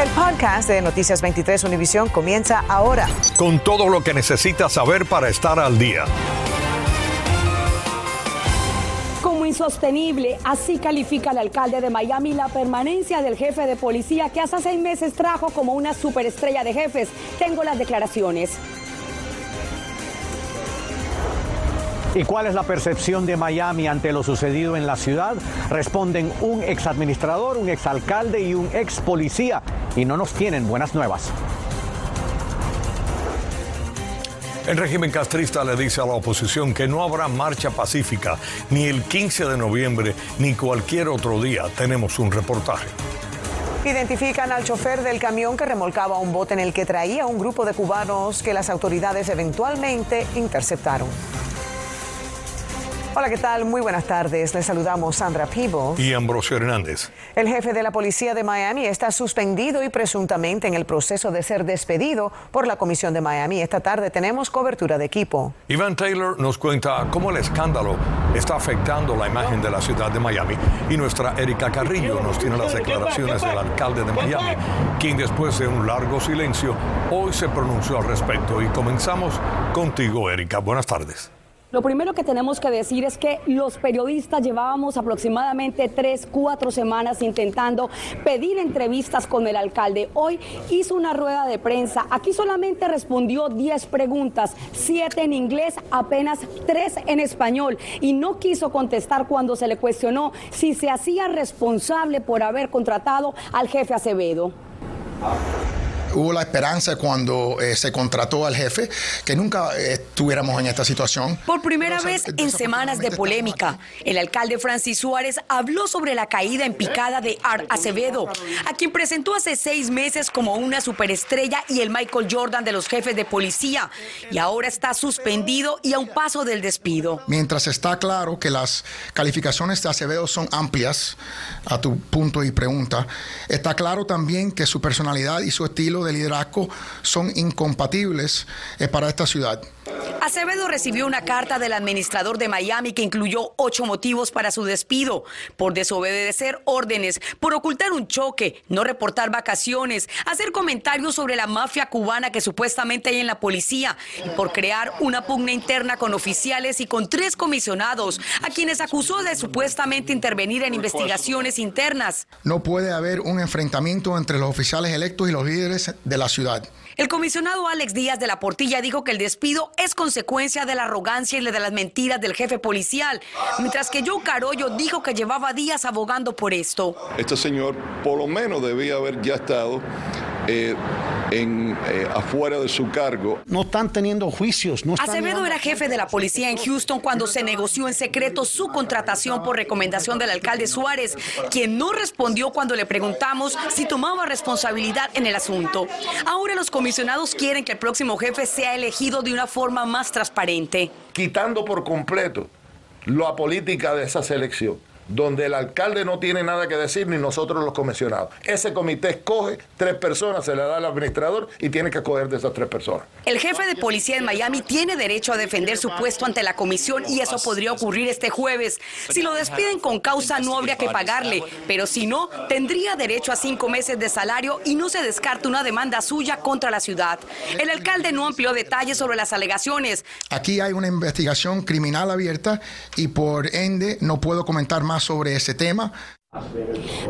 El podcast de Noticias 23 Univisión comienza ahora. Con todo lo que necesitas saber para estar al día. Como insostenible, así califica el alcalde de Miami la permanencia del jefe de policía que hace seis meses trajo como una superestrella de jefes. Tengo las declaraciones. ¿Y cuál es la percepción de Miami ante lo sucedido en la ciudad? Responden un exadministrador, un exalcalde y un ex policía. Y no nos tienen buenas nuevas. El régimen castrista le dice a la oposición que no habrá marcha pacífica ni el 15 de noviembre ni cualquier otro día. Tenemos un reportaje. Identifican al chofer del camión que remolcaba un bote en el que traía un grupo de cubanos que las autoridades eventualmente interceptaron. Hola, ¿qué tal? Muy buenas tardes. Les saludamos Sandra Peebles y Ambrosio Hernández. El jefe de la policía de Miami está suspendido y presuntamente en el proceso de ser despedido por la Comisión de Miami. Esta tarde tenemos cobertura de equipo. Iván Taylor nos cuenta cómo el escándalo está afectando la imagen de la ciudad de Miami y nuestra Erika Carrillo nos tiene las declaraciones del alcalde de Miami, quien después de un largo silencio hoy se pronunció al respecto. Y comenzamos contigo, Erika. Buenas tardes. Lo primero que tenemos que decir es que los periodistas llevábamos aproximadamente tres, cuatro semanas intentando pedir entrevistas con el alcalde. Hoy hizo una rueda de prensa. Aquí solamente respondió 10 preguntas, siete en inglés, apenas tres en español. Y no quiso contestar cuando se le cuestionó si se hacía responsable por haber contratado al jefe Acevedo hubo la esperanza cuando eh, se contrató al jefe que nunca eh, estuviéramos en esta situación. Por primera vez en semanas de polémica, el alcalde Francis Suárez habló sobre la caída en picada de Art Acevedo, a quien presentó hace seis meses como una superestrella y el Michael Jordan de los jefes de policía, y ahora está suspendido y a un paso del despido. Mientras está claro que las calificaciones de Acevedo son amplias, a tu punto y pregunta, está claro también que su personalidad y su estilo de liderazgo son incompatibles eh, para esta ciudad. Acevedo recibió una carta del administrador de Miami que incluyó ocho motivos para su despido, por desobedecer órdenes, por ocultar un choque, no reportar vacaciones, hacer comentarios sobre la mafia cubana que supuestamente hay en la policía y por crear una pugna interna con oficiales y con tres comisionados, a quienes acusó de supuestamente intervenir en investigaciones internas. No puede haber un enfrentamiento entre los oficiales electos y los líderes de la ciudad. El comisionado Alex Díaz de la Portilla dijo que el despido es consecuencia de la arrogancia y de las mentiras del jefe policial, mientras que Joe Carollo dijo que llevaba días abogando por esto. Este señor por lo menos debía haber ya estado eh, en, eh, afuera de su cargo. No están teniendo juicios. No Acevedo era jefe de la policía en Houston cuando se negoció en secreto su contratación por recomendación del alcalde Suárez, quien no respondió cuando le preguntamos si tomaba responsabilidad en el asunto. Ahora los comisionados quieren que el próximo jefe sea elegido de una forma más transparente. Quitando por completo la política de esa selección donde el alcalde no tiene nada que decir ni nosotros los comisionados. Ese comité escoge tres personas, se le da al administrador y tiene que escoger de esas tres personas. El jefe de policía en Miami tiene derecho a defender su puesto ante la comisión y eso podría ocurrir este jueves. Si lo despiden con causa no habría que pagarle, pero si no, tendría derecho a cinco meses de salario y no se descarta una demanda suya contra la ciudad. El alcalde no amplió detalles sobre las alegaciones. Aquí hay una investigación criminal abierta y por ende no puedo comentar más sobre ese tema.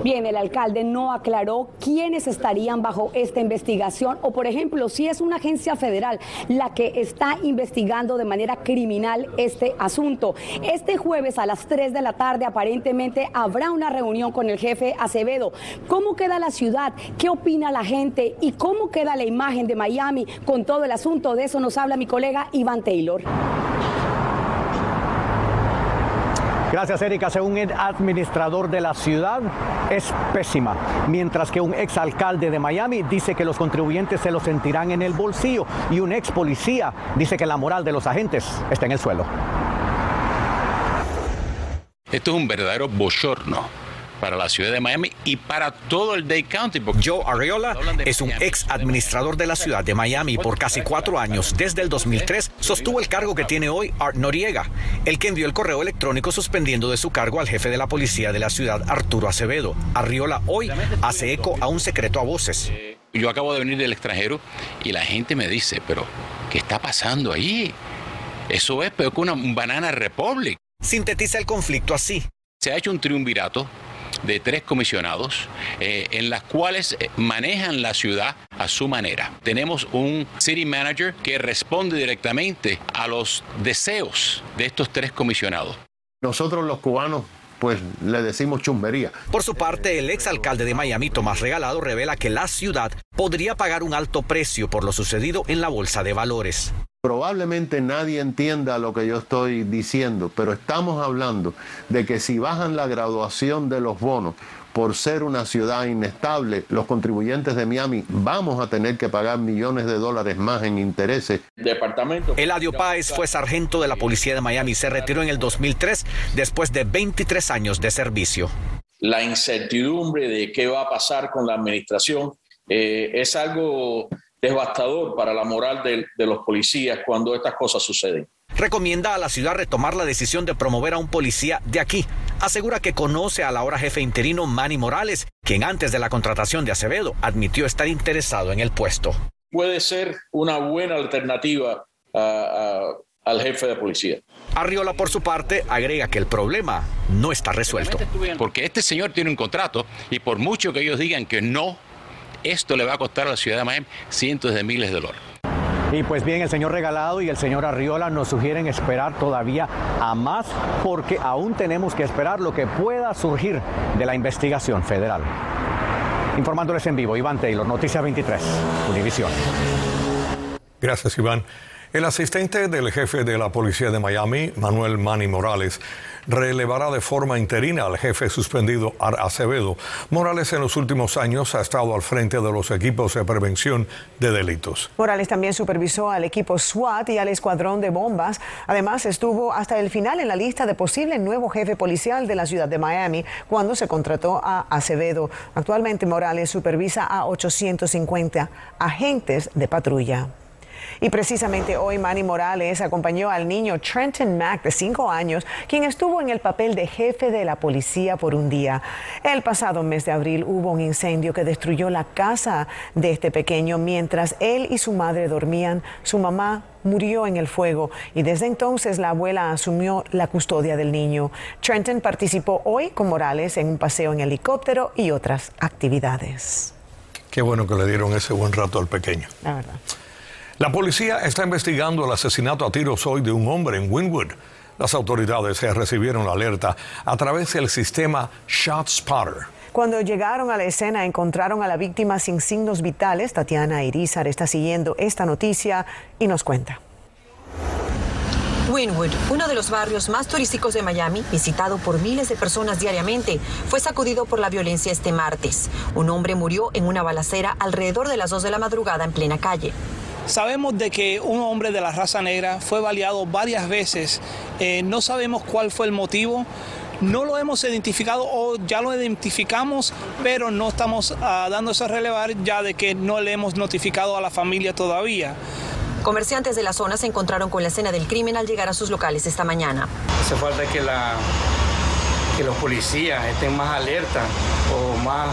Bien, el alcalde no aclaró quiénes estarían bajo esta investigación o, por ejemplo, si es una agencia federal la que está investigando de manera criminal este asunto. Este jueves a las 3 de la tarde aparentemente habrá una reunión con el jefe Acevedo. ¿Cómo queda la ciudad? ¿Qué opina la gente? ¿Y cómo queda la imagen de Miami con todo el asunto? De eso nos habla mi colega Iván Taylor. Gracias, Erika. Según el administrador de la ciudad, es pésima, mientras que un exalcalde de Miami dice que los contribuyentes se lo sentirán en el bolsillo y un ex policía dice que la moral de los agentes está en el suelo. Esto es un verdadero bochorno para la ciudad de Miami y para todo el Dade County. Joe Arreola es un ex administrador de la ciudad de Miami por casi cuatro años. Desde el 2003 sostuvo el cargo que tiene hoy Art Noriega, el que envió el correo electrónico suspendiendo de su cargo al jefe de la policía de la ciudad, Arturo Acevedo. Arriola hoy hace eco a un secreto a voces. Yo acabo de venir del extranjero y la gente me dice, pero ¿qué está pasando allí? Eso es peor que una banana republic. Sintetiza el conflicto así. Se ha hecho un triunvirato de tres comisionados eh, en las cuales eh, manejan la ciudad a su manera. Tenemos un city manager que responde directamente a los deseos de estos tres comisionados. Nosotros los cubanos pues le decimos chumbería. Por su parte, el exalcalde de Miami, Tomás Regalado, revela que la ciudad podría pagar un alto precio por lo sucedido en la bolsa de valores. Probablemente nadie entienda lo que yo estoy diciendo, pero estamos hablando de que si bajan la graduación de los bonos, por ser una ciudad inestable, los contribuyentes de Miami vamos a tener que pagar millones de dólares más en intereses. Departamento. Eladio Páez fue sargento de la policía de Miami. Se retiró en el 2003 después de 23 años de servicio. La incertidumbre de qué va a pasar con la administración eh, es algo devastador para la moral de los policías cuando estas cosas suceden recomienda a la ciudad retomar la decisión de promover a un policía de aquí. Asegura que conoce al ahora jefe interino Manny Morales, quien antes de la contratación de Acevedo admitió estar interesado en el puesto. Puede ser una buena alternativa al jefe de policía. Arriola, por su parte, agrega que el problema no está resuelto. Porque este señor tiene un contrato y por mucho que ellos digan que no, esto le va a costar a la ciudad de Miami cientos de miles de dólares. Y pues bien, el señor Regalado y el señor Arriola nos sugieren esperar todavía a más porque aún tenemos que esperar lo que pueda surgir de la investigación federal. Informándoles en vivo, Iván Taylor, Noticias 23, Univisión. Gracias, Iván. El asistente del jefe de la policía de Miami, Manuel Manny Morales, relevará de forma interina al jefe suspendido Acevedo. Morales en los últimos años ha estado al frente de los equipos de prevención de delitos. Morales también supervisó al equipo SWAT y al escuadrón de bombas. Además, estuvo hasta el final en la lista de posible nuevo jefe policial de la ciudad de Miami cuando se contrató a Acevedo. Actualmente Morales supervisa a 850 agentes de patrulla. Y precisamente hoy Manny Morales acompañó al niño Trenton Mack de 5 años, quien estuvo en el papel de jefe de la policía por un día. El pasado mes de abril hubo un incendio que destruyó la casa de este pequeño mientras él y su madre dormían. Su mamá murió en el fuego y desde entonces la abuela asumió la custodia del niño. Trenton participó hoy con Morales en un paseo en helicóptero y otras actividades. Qué bueno que le dieron ese buen rato al pequeño. La verdad. La policía está investigando el asesinato a tiros hoy de un hombre en Wynwood. Las autoridades recibieron la alerta a través del sistema ShotSpotter. Cuando llegaron a la escena encontraron a la víctima sin signos vitales. Tatiana Irizar está siguiendo esta noticia y nos cuenta. Wynwood, uno de los barrios más turísticos de Miami, visitado por miles de personas diariamente, fue sacudido por la violencia este martes. Un hombre murió en una balacera alrededor de las 2 de la madrugada en plena calle. Sabemos de que un hombre de la raza negra fue baleado varias veces. Eh, no sabemos cuál fue el motivo. No lo hemos identificado o ya lo identificamos, pero no estamos ah, dándose a relevar ya de que no le hemos notificado a la familia todavía. Comerciantes de la zona se encontraron con la escena del crimen al llegar a sus locales esta mañana. Hace falta que, la, que los policías estén más alerta o más,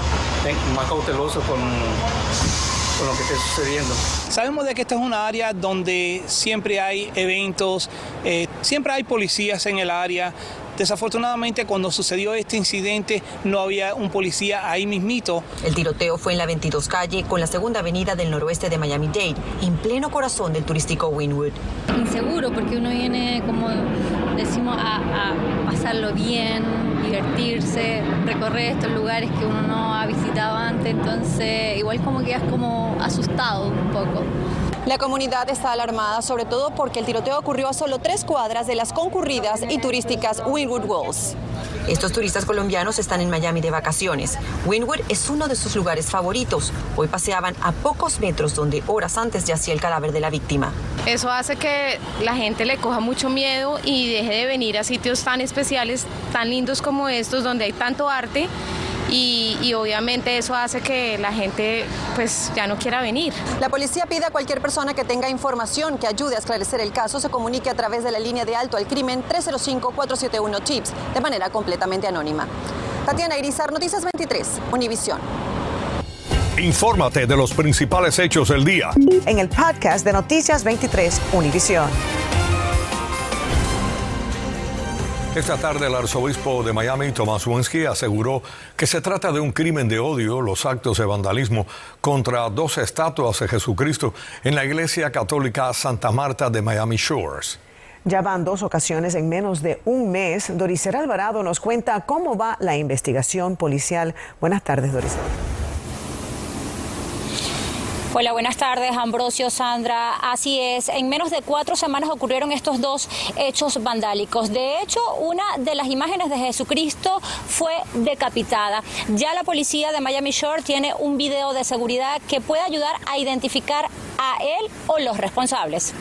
más cautelosos con con lo que esté sucediendo. Sabemos de que esta es una área donde siempre hay eventos, eh, siempre hay policías en el área. Desafortunadamente, cuando sucedió este incidente, no había un policía ahí mismito. El tiroteo fue en la 22 calle con la segunda avenida del noroeste de Miami-Dade, en pleno corazón del turístico Wynwood. Inseguro, porque uno viene, como decimos, a, a pasarlo bien, divertirse, recorrer estos lugares que uno no ha visitado antes, entonces igual como quedas como asustado un poco. La comunidad está alarmada, sobre todo porque el tiroteo ocurrió a solo tres cuadras de las concurridas y turísticas Wynwood Walls. Estos turistas colombianos están en Miami de vacaciones. Wynwood es uno de sus lugares favoritos. Hoy paseaban a pocos metros donde horas antes yacía el cadáver de la víctima. Eso hace que la gente le coja mucho miedo y deje de venir a sitios tan especiales, tan lindos como estos, donde hay tanto arte y, obviamente eso hace que la gente pues ya no quiera venir. La policía pide a cualquier persona que tenga información que ayude a esclarecer el caso se comunique a través de la línea de alto al crimen 305-471 TIPS de manera completamente anónima. Tatiana Irizar, Noticias 23, Univisión. Infórmate de los principales hechos del día. En el podcast de Noticias 23, Univisión. Esta tarde el arzobispo de Miami, Tomás Wensky, aseguró que se trata de un crimen de odio los actos de vandalismo contra dos estatuas de Jesucristo en la iglesia católica Santa Marta de Miami Shores. Ya van dos ocasiones en menos de un mes. Doricera Alvarado nos cuenta cómo va la investigación policial. Buenas tardes, Doricera. Hola, buenas tardes, Ambrosio, Sandra. Así es, en menos de cuatro semanas ocurrieron estos dos hechos vandálicos. De hecho, una de las imágenes de Jesucristo fue decapitada. Ya la policía de Miami Shore tiene un video de seguridad que puede ayudar a identificar a él o los responsables.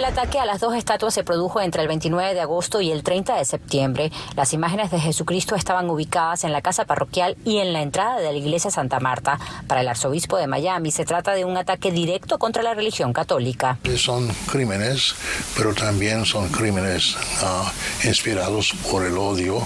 El ataque a las dos estatuas se produjo entre el 29 de agosto y el 30 de septiembre. Las imágenes de Jesucristo estaban ubicadas en la casa parroquial y en la entrada de la iglesia Santa Marta. Para el arzobispo de Miami se trata de un ataque directo contra la religión católica. Son crímenes, pero también son crímenes ah, inspirados por el odio,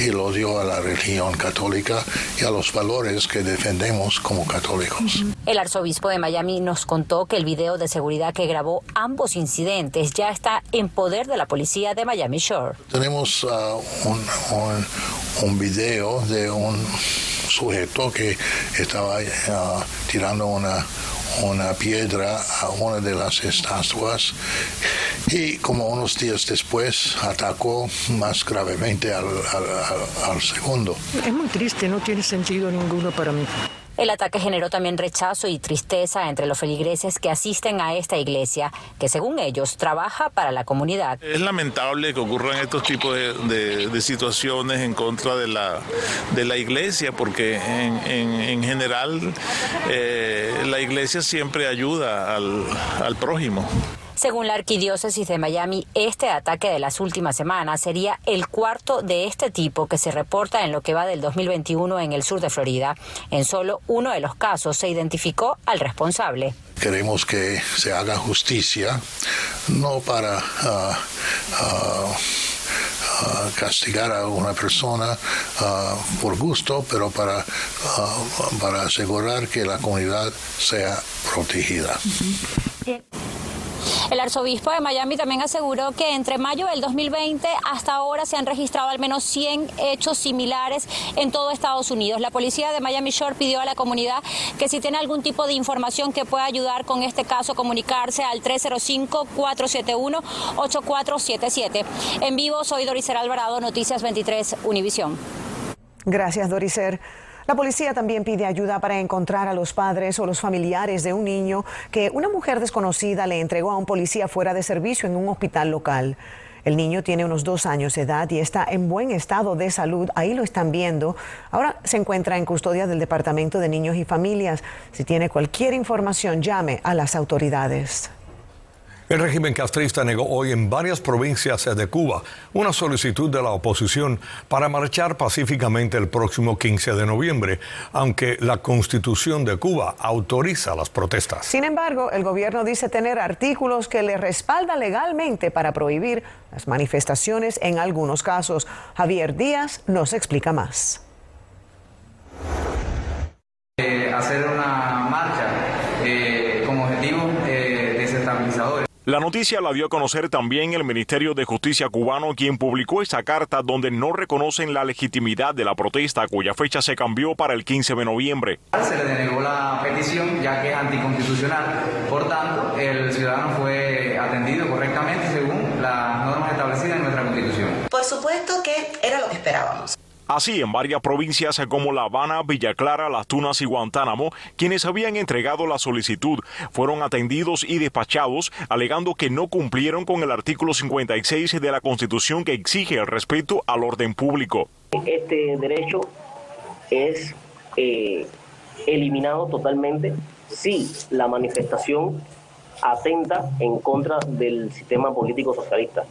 el odio a la religión católica y a los valores que defendemos como católicos. El arzobispo de Miami nos contó que el video de seguridad que grabó ambos incidentes ya está en poder de la policía de Miami Shore. Tenemos uh, un, un, video de un sujeto que estaba uh, tirando una, una piedra a una de las estatuas y como unos días después atacó más gravemente al, al, al segundo. Es muy triste, no tiene sentido ninguno para mí. El ataque generó también rechazo y tristeza entre los feligreses que asisten a esta iglesia, que según ellos trabaja para la comunidad. Es lamentable que ocurran estos tipos de, situaciones en contra de la, de la iglesia, porque en, general eh, la iglesia siempre ayuda al prójimo. Según la arquidiócesis de Miami, este ataque de las últimas semanas sería el cuarto de este tipo que se reporta en lo que va del 2021 en el sur de Florida. En solo uno de los casos se identificó al responsable. Queremos que se haga justicia, no para... Ah, ah, ah, castigar a una persona por gusto, pero para, para asegurar que la comunidad sea protegida. El arzobispo de Miami también aseguró que entre mayo del 2020 hasta ahora se han registrado al menos 100 hechos similares en todo Estados Unidos. La policía de Miami Shore pidió a la comunidad que si tiene algún tipo de información que pueda ayudar con este caso, comunicarse al 305-471-8477. En vivo, soy Doricer Alvarado, Noticias 23, Univisión. Gracias, Doricer. La policía también pide ayuda para encontrar a los padres o los familiares de un niño que una mujer desconocida le entregó a un policía fuera de servicio en un hospital local. El niño tiene unos dos años de edad y está en buen estado de salud. Ahí lo están viendo. Ahora se encuentra en custodia del Departamento de Niños y Familias. Si tiene cualquier información, llame a las autoridades. El régimen castrista negó hoy en varias provincias de Cuba una solicitud de la oposición para marchar pacíficamente el próximo 15 de noviembre, aunque la constitución de Cuba autoriza las protestas. Sin embargo, el gobierno dice tener artículos que le respaldan legalmente para prohibir las manifestaciones en algunos casos. Javier Díaz nos explica más. Eh, hacer una marcha La noticia la dio a conocer también el Ministerio de Justicia cubano, quien publicó esa carta donde no reconocen la legitimidad de la protesta, cuya fecha se cambió para el 15 de noviembre. Se le denegó la petición ya que es anticonstitucional. Por tanto, el ciudadano fue atendido correctamente según las normas establecidas en nuestra Constitución. Por supuesto que era lo que esperábamos. Así, en varias provincias como La Habana, Villa Clara, Las Tunas y Guantánamo, quienes habían entregado la solicitud fueron atendidos y despachados, alegando que no cumplieron con el artículo 56 de la Constitución que exige el respeto al orden público. Este derecho es eh, eliminado totalmente si la manifestación atenta en contra del sistema político socialista.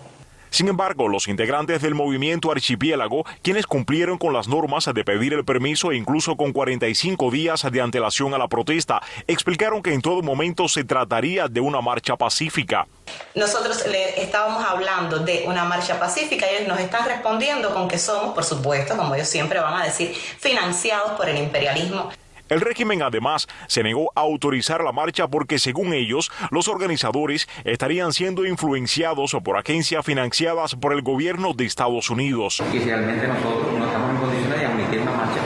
Sin embargo, los integrantes del movimiento Archipiélago, quienes cumplieron con las normas de pedir el permiso e incluso con 45 días de antelación a la protesta, explicaron que en todo momento se trataría de una marcha pacífica. Nosotros le estábamos hablando de una marcha pacífica y ellos nos están respondiendo con que somos, por supuesto, como ellos siempre van a decir, financiados por el imperialismo. El régimen además se negó a autorizar la marcha porque según ellos los organizadores estarían siendo influenciados por agencias financiadas por el gobierno de Estados Unidos. Y realmente nosotros no estamos en condiciones de admitir una marcha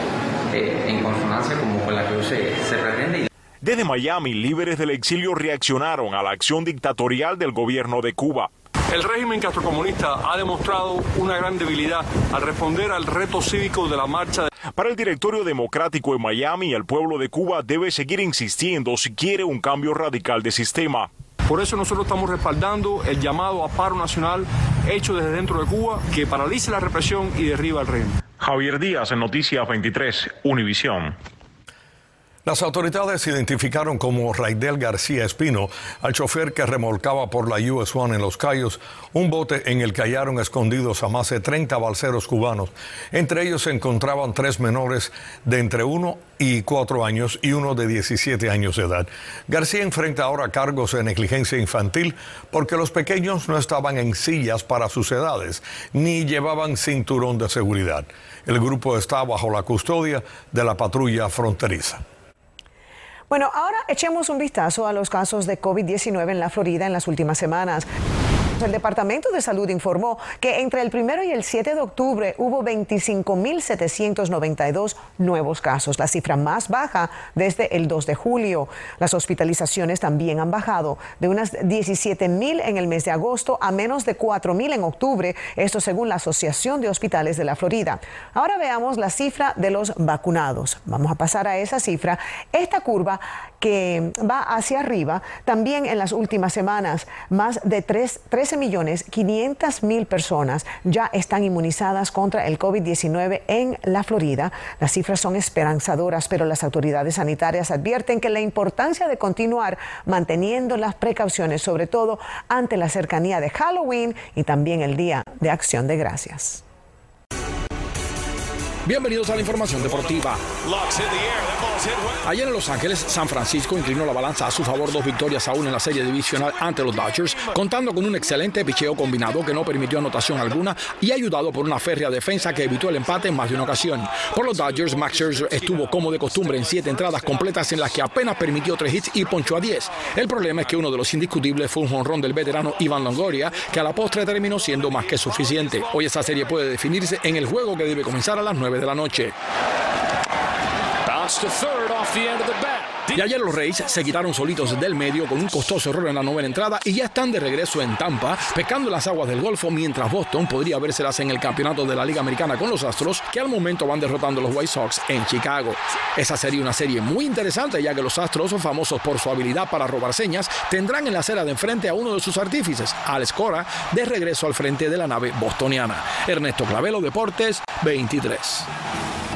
eh, en consonancia como con la que se, se pretende. Desde Miami, líderes del exilio reaccionaron a la acción dictatorial del gobierno de Cuba. El régimen castrocomunista ha demostrado una gran debilidad al responder al reto cívico de la marcha. Para el directorio democrático en Miami, el pueblo de Cuba debe seguir insistiendo si quiere un cambio radical de sistema. Por eso nosotros estamos respaldando el llamado a paro nacional hecho desde dentro de Cuba que paralice la represión y derriba el régimen. Javier Díaz en Noticias 23, Univisión. Las autoridades identificaron como Raidel García Espino al chofer que remolcaba por la US One en Los Cayos un bote en el que hallaron escondidos a más de 30 balseros cubanos. Entre ellos se encontraban tres menores de entre 1 y 4 años y uno de 17 años de edad. García enfrenta ahora cargos de negligencia infantil porque los pequeños no estaban en sillas para sus edades ni llevaban cinturón de seguridad. El grupo está bajo la custodia de la patrulla fronteriza. Bueno, ahora echemos un vistazo a los casos de COVID-19 en la Florida en las últimas semanas. El Departamento de Salud informó que entre el primero y el 7 de octubre hubo 25.792 nuevos casos, la cifra más baja desde el 2 de julio. Las hospitalizaciones también han bajado de unas 17.000 en el mes de agosto a menos de 4.000 en octubre, esto según la Asociación de Hospitales de la Florida. Ahora veamos la cifra de los vacunados. Vamos a pasar a esa cifra. Esta curva que va hacia arriba también en las últimas semanas, más de 3, 13 millones 500 mil personas ya están inmunizadas contra el COVID-19 en la Florida. Las cifras son esperanzadoras, pero las autoridades sanitarias advierten que la importancia de continuar manteniendo las precauciones, sobre todo ante la cercanía de Halloween y también el Día de Acción de Gracias. Bienvenidos a la información deportiva. Ayer en Los Ángeles, San Francisco inclinó la balanza a su favor dos victorias aún en la serie divisional ante los Dodgers, contando con un excelente picheo combinado que no permitió anotación alguna y ayudado por una férrea defensa que evitó el empate en más de una ocasión. Por los Dodgers, Max Scherzer estuvo como de costumbre en siete entradas completas en las que apenas permitió tres hits y ponchó a diez. El problema es que uno de los indiscutibles fue un jonrón del veterano Iván Longoria, que a la postre terminó siendo más que suficiente. Hoy esta serie puede definirse en el juego que debe comenzar a las 9 de la noche. Y ayer los Reyes se quitaron solitos del medio con un costoso error en la novena entrada y ya están de regreso en Tampa, pescando las aguas del Golfo, mientras Boston podría vérselas en el campeonato de la Liga Americana con los Astros, que al momento van derrotando los White Sox en Chicago. Esa sería una serie muy interesante, ya que los Astros, famosos por su habilidad para robar señas, tendrán en la acera de enfrente a uno de sus artífices, Alex Cora, de regreso al frente de la nave bostoniana. Ernesto Clavelo, Deportes 23.